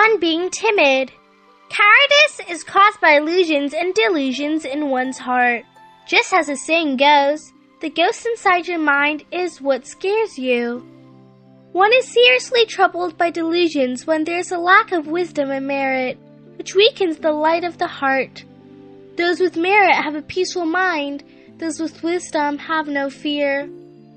on being timid. Cowardice is caused by illusions and delusions in one's heart. Just as the saying goes, the ghost inside your mind is what scares you. One is seriously troubled by delusions when there is a lack of wisdom and merit, which weakens the light of the heart. Those with merit have a peaceful mind, those with wisdom have no fear.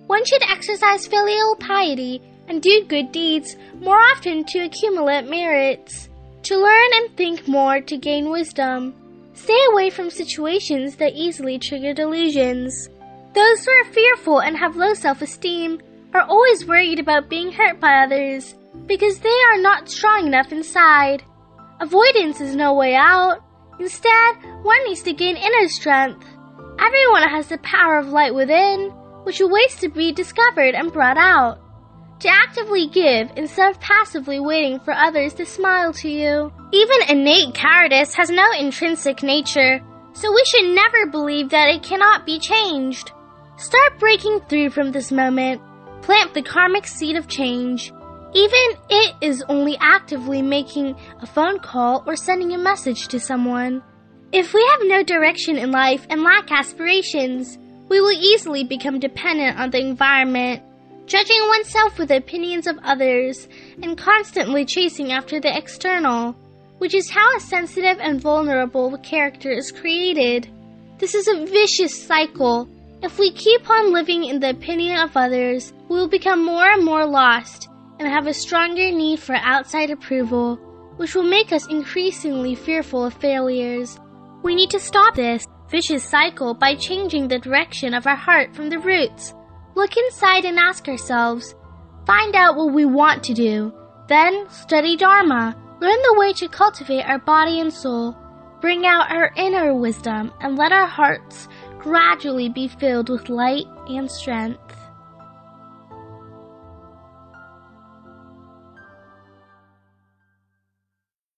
One should exercise filial piety and do good deeds more often to accumulate merits, to learn and think more to gain wisdom. Stay away from situations that easily trigger delusions. Those who are fearful and have low self-esteem are always worried about being hurt by others because they are not strong enough inside. Avoidance is no way out. Instead, one needs to gain inner strength. Everyone has the power of light within, which awaits to be discovered and brought out. To actively give instead of passively waiting for others to smile to you. Even innate cowardice has no intrinsic nature, so we should never believe that it cannot be changed. Start breaking through from this moment. Plant the karmic seed of change. Even it is only actively making a phone call or sending a message to someone. If we have no direction in life and lack aspirations, we will easily become dependent on the environment, judging oneself with the opinions of others, and constantly chasing after the external, which is how a sensitive and vulnerable character is created. This is a vicious cycle. If we keep on living in the opinion of others, we will become more and more lost and have a stronger need for outside approval, which will make us increasingly fearful of failures. We need to stop this vicious cycle by changing the direction of our heart from the roots. Look inside and ask ourselves, find out what we want to do. Then study Dharma, learn the way to cultivate our body and soul, bring out our inner wisdom, and let our hearts gradually be filled with light and strength.